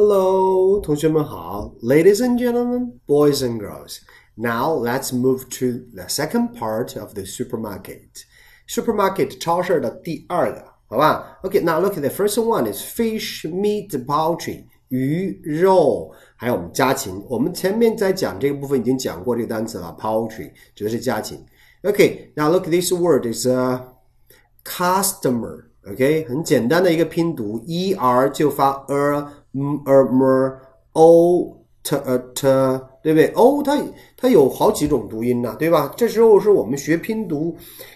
Hello，同学们好，Ladies and gentlemen, boys and girls. Now let's move to the second part of the supermarket. Supermarket 超市的第二个，好吧？Okay, now look at the first one is fish, meat, poultry. 鱼肉，还有我们家禽。我们前面在讲这个部分已经讲过这个单词了，poultry 指的是家禽。Okay, now look, this word is a customer. OK，很简单的一个拼读，e r 就发 er。m er mer o t a t，对不对？o 它它有好几种读音呢，对吧？这时候是我们学拼读，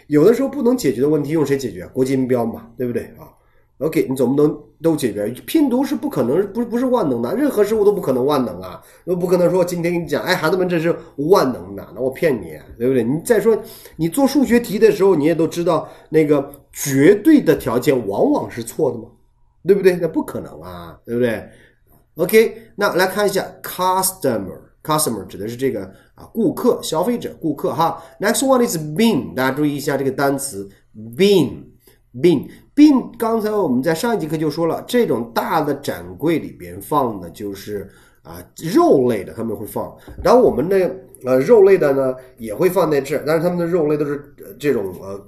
有的时候不能解决的问题，用谁解决？国际音标嘛，对不对啊？OK，你总不能都解决？拼读是不可能，不不是万能的，任何事物都不可能万能啊！都不可能说今天跟你讲，哎，孩子们，这是万能的，那我骗你，对不对？你再说你做数学题的时候，你也都知道，那个绝对的条件往往是错的吗？对不对？那不可能啊，对不对？OK，那来看一下 customer，customer 指的是这个啊，顾客、消费者、顾客哈。Next one is bin，大家注意一下这个单词 bin，bin，bin。刚才我们在上一节课就说了，这种大的展柜里边放的就是啊肉类的，他们会放。然后我们的呃肉类的呢也会放在这儿，但是他们的肉类都是这种呃。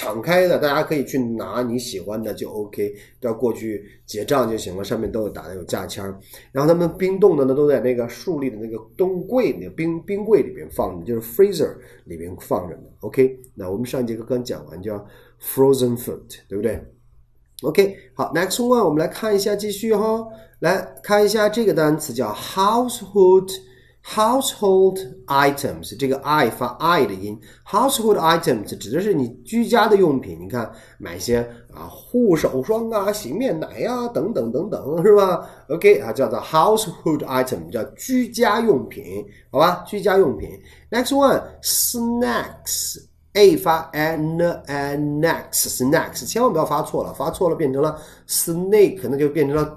敞开的，大家可以去拿你喜欢的就 OK，要过去结账就行了。上面都有打的有价签儿，然后他们冰冻的呢都在那个竖立的那个冬柜那个冰冰柜里边放着，就是 freezer 里边放着呢。OK，那我们上节课刚讲完叫 frozen food，对不对？OK，好，next one 我们来看一下，继续哈，来看一下这个单词叫 household。Household items，这个 i 发 i 的音。Household items 指的是你居家的用品。你看，买一些啊护手霜啊、洗面奶呀等等等等，是吧？OK 啊，叫做 household item，叫居家用品，好吧？居家用品。Next one，snacks，a 发 n，n，next，snacks，千万不要发错了，发错了变成了 snake，那就变成了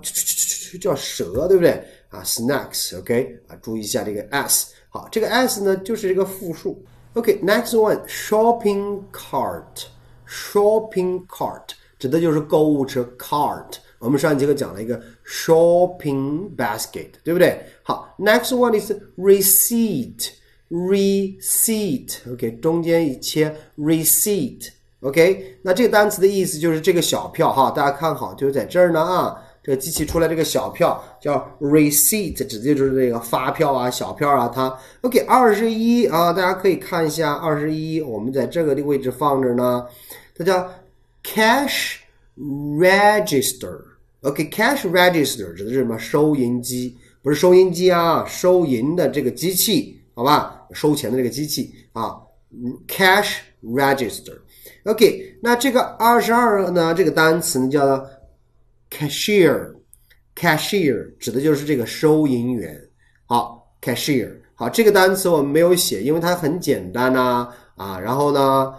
叫蛇，对不对？啊，snacks，OK，啊，注意一下这个 s，好，这个 s 呢就是这个复数，OK，next one，shopping cart，shopping cart 指的就是购物车 cart，我们上一节课讲了一个 shopping basket，对不对？好，next one is receipt，receipt，OK，中间一切 receipt，OK，那这个单词的意思就是这个小票哈，大家看好，就是在这儿呢啊。 这个机器出来这个小票叫 receipt，指的就是这个发票啊、小票啊。它 OK，二十一啊，大家可以看一下二十一，我们在这个的位置放着呢。它叫 cash register。OK，cash register 指的是什么？收银机，不是收银机啊，收银的这个机器，好吧？收钱的这个机器啊，cash register。OK，那这个二十二呢？这个单词呢叫。Cashier，cashier 指的就是这个收银员。好，cashier，好，这个单词我们没有写，因为它很简单呐。啊，然后呢，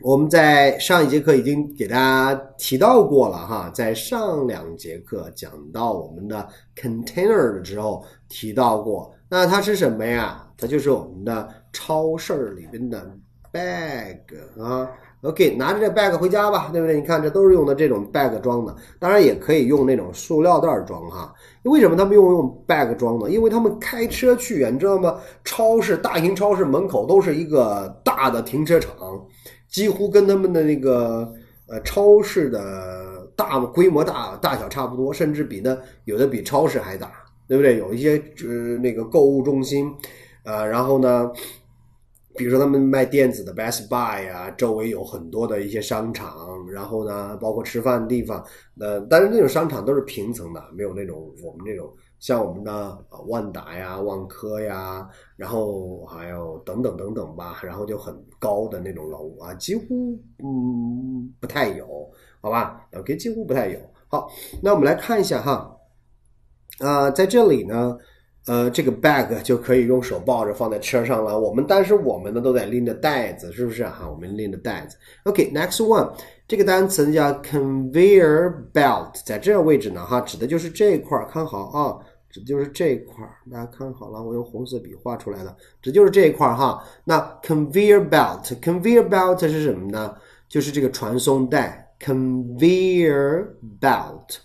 我们在上一节课已经给大家提到过了哈，在上两节课讲到我们的 container 的时候提到过。那它是什么呀？它就是我们的超市里边的 bag 啊。OK，拿着这 bag 回家吧，对不对？你看，这都是用的这种 bag 装的，当然也可以用那种塑料袋装哈。为什么他们用用 bag 装呢？因为他们开车去啊，你知道吗？超市大型超市门口都是一个大的停车场，几乎跟他们的那个呃超市的大规模大大小差不多，甚至比那有的比超市还大，对不对？有一些呃那个购物中心，呃，然后呢？比如说他们卖电子的 Best Buy 啊，周围有很多的一些商场，然后呢，包括吃饭的地方，呃，但是那种商场都是平层的，没有那种我们这种像我们的万达呀、万科呀，然后还有等等等等吧，然后就很高的那种楼啊，几乎嗯不太有，好吧？OK，几乎不太有。好，那我们来看一下哈，啊，在这里呢。呃，这个 bag 就可以用手抱着放在车上了。我们但是我们呢都在拎着袋子，是不是哈？我们拎着袋子。OK，next one，这个单词叫 conveyor belt，在这个位置呢哈，指的就是这一块儿，看好啊，指的就是这一块儿。大家看好了，我用红色笔画出来的，指的就是这一块儿哈。那 conveyor belt，conveyor belt 是什么呢？就是这个传送带，conveyor belt。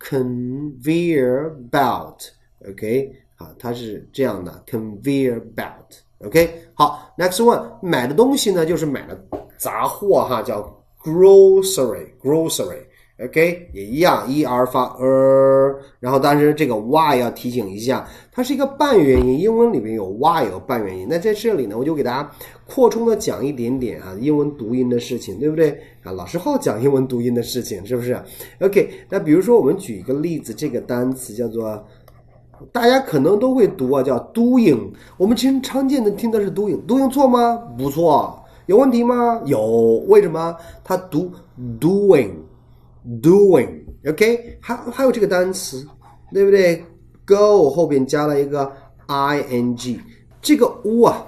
conveyor belt，OK，啊，它是这样的 conveyor belt，OK，好，next one，买的东西呢就是买的杂货哈，叫 grocery，grocery。OK，也一样，e r 发 er，，然后但是这个 y 要提醒一下，它是一个半元音，英文里面有 y 有半元音。那在这里呢，我就给大家扩充的讲一点点啊，英文读音的事情，对不对啊？老师好讲英文读音的事情，是不是？OK，那比如说我们举一个例子，这个单词叫做，大家可能都会读啊，叫 doing。我们经常见的听的是 doing，doing 错吗？不错，有问题吗？有，为什么？它读 doing。Doing，OK，还还有这个单词，对不对？Go 后边加了一个 ing，这个 u 啊，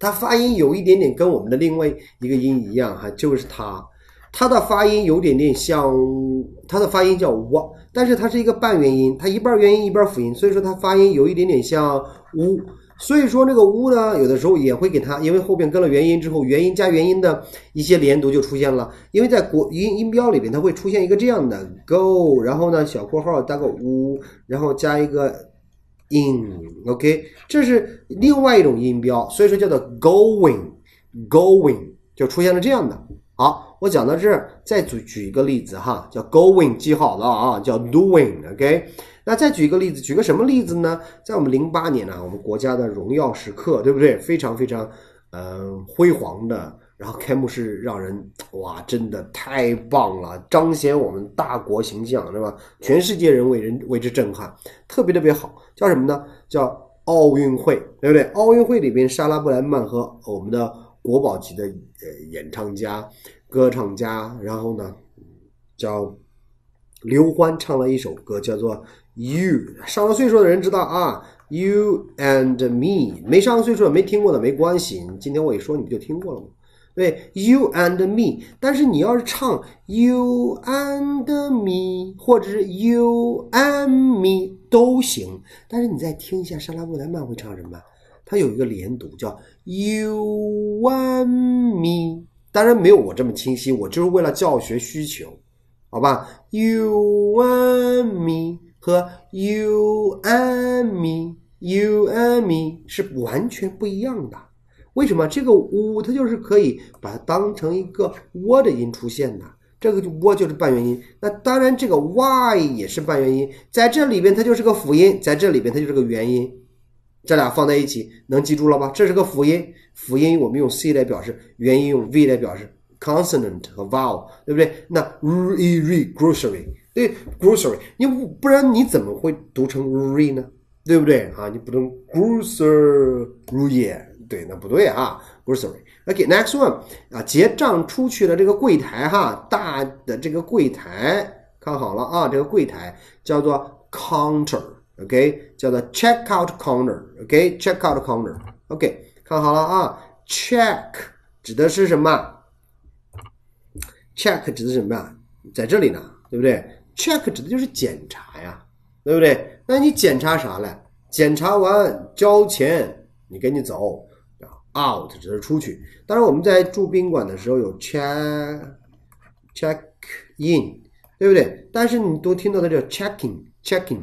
它发音有一点点跟我们的另外一个音一样哈，就是它，它的发音有点点像，它的发音叫 w，但是它是一个半元音，它一半元音一半辅音，所以说它发音有一点点像 u。所以说，这个乌呢，有的时候也会给它，因为后边跟了元音之后，元音加元音的一些连读就出现了。因为在国音音标里边，它会出现一个这样的 go，然后呢，小括号搭个乌，然后加一个 in，OK，这是另外一种音标，所以说叫做 going，going 就出现了这样的。好，我讲到这儿，再举举一个例子哈，叫 going，记好了啊，叫 doing，OK。那再举一个例子，举个什么例子呢？在我们零八年呢，我们国家的荣耀时刻，对不对？非常非常，嗯，辉煌的。然后开幕式让人哇，真的太棒了，彰显我们大国形象，对吧？全世界人为人为之震撼，特别特别好。叫什么呢？叫奥运会，对不对？奥运会里边，莎拉布莱曼和我们的国宝级的呃演唱家、歌唱家，然后呢，叫刘欢唱了一首歌，叫做。You 上了岁数的人知道啊，You and me 没上岁数没听过的没关系，今天我一说你不就听过了吗？对，You and me，但是你要是唱 You and me 或者是 You and me 都行，但是你再听一下莎拉布莱曼会唱什么？它有一个连读叫 You and me，当然没有我这么清晰，我就是为了教学需求，好吧？You and me。和 you and me, you and me 是完全不一样的。为什么？这个 u 它就是可以把它当成一个 w 的音出现的。这个就 w 就是半元音。那当然，这个 y 也是半元音，在这里边它就是个辅音，在这里边它就是个元音。这俩放在一起，能记住了吧？这是个辅音，辅音我们用 c 来表示，元音用 v 来表示，consonant 和 vowel，对不对？那 r e e grocery。对，grocery，你不然你怎么会读成 re 呢？对不对啊？你不能 grocery，对，那不对啊，grocery。OK，next one 啊，结账出去的这个柜台哈，大的这个柜台，看好了啊，这个柜台叫做 counter OK，叫做 check out corner。OK，checkout corner。OK，看好了啊，check 指的是什么？check 指的是什么呀？在这里呢，对不对？check 指的就是检查呀，对不对？那你检查啥嘞？检查完交钱，你赶紧走！out 指的是出去。当然我们在住宾馆的时候有 check check in，对不对？但是你都听到的叫 checking checking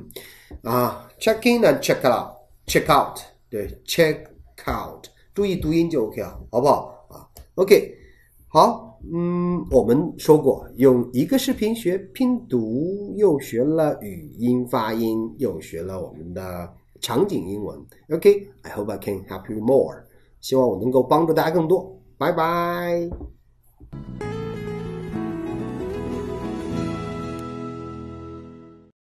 啊，check in and check out check out，对 check out，注意读音就 OK 了，好不好啊？OK，好。嗯，我们说过，用一个视频学拼读，又学了语音发音，又学了我们的场景英文。OK，I hope I can help you more。希望我能够帮助大家更多。拜拜。